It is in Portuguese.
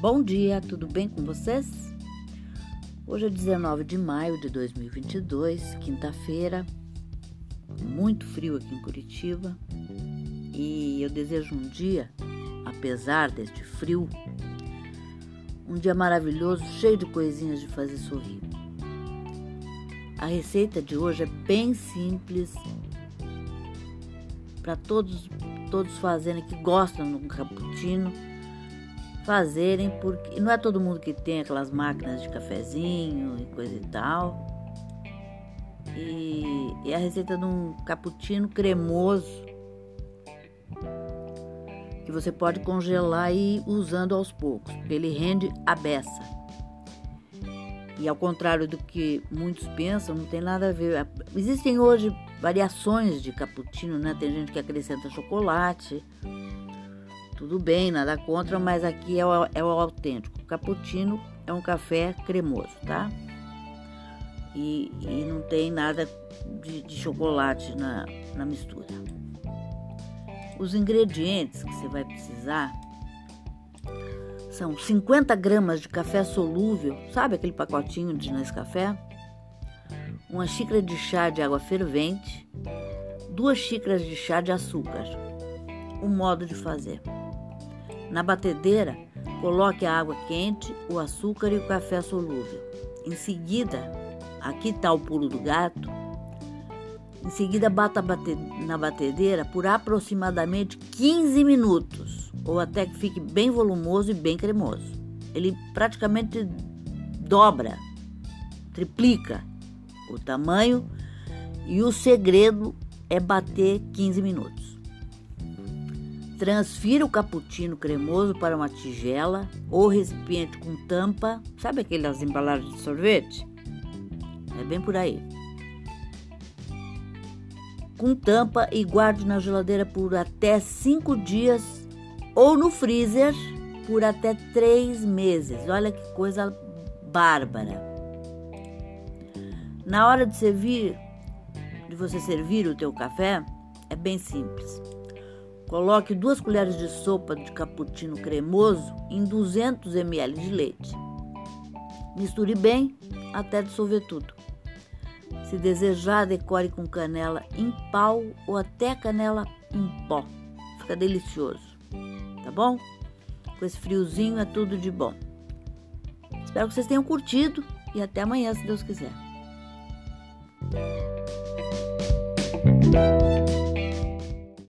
Bom dia, tudo bem com vocês? Hoje é 19 de maio de 2022, quinta-feira, muito frio aqui em Curitiba e eu desejo um dia, apesar deste frio, um dia maravilhoso, cheio de coisinhas de fazer sorrir. A receita de hoje é bem simples para todos todos fazerem que gostam do cappuccino fazerem, porque não é todo mundo que tem aquelas máquinas de cafezinho e coisa e tal. E, e a receita de um cappuccino cremoso que você pode congelar e ir usando aos poucos, porque ele rende a beça. E ao contrário do que muitos pensam, não tem nada a ver. Existem hoje variações de cappuccino, né? Tem gente que acrescenta chocolate, tudo bem, nada contra, mas aqui é o, é o autêntico. Cappuccino é um café cremoso, tá? E, e não tem nada de, de chocolate na, na mistura. Os ingredientes que você vai precisar são 50 gramas de café solúvel, sabe aquele pacotinho de Nescafé? Uma xícara de chá de água fervente, duas xícaras de chá de açúcar. O modo de fazer. Na batedeira, coloque a água quente, o açúcar e o café solúvel. Em seguida, aqui está o pulo do gato. Em seguida, bata na batedeira por aproximadamente 15 minutos, ou até que fique bem volumoso e bem cremoso. Ele praticamente dobra, triplica o tamanho e o segredo é bater 15 minutos. Transfira o cappuccino cremoso para uma tigela ou recipiente com tampa. Sabe aquelas embalagens de sorvete? É bem por aí. Com tampa e guarde na geladeira por até 5 dias ou no freezer por até 3 meses. Olha que coisa bárbara. Na hora de servir, de você servir o teu café, é bem simples. Coloque duas colheres de sopa de cappuccino cremoso em 200 ml de leite. Misture bem até dissolver tudo. Se desejar, decore com canela em pau ou até canela em pó. Fica delicioso, tá bom? Com esse friozinho é tudo de bom. Espero que vocês tenham curtido e até amanhã, se Deus quiser.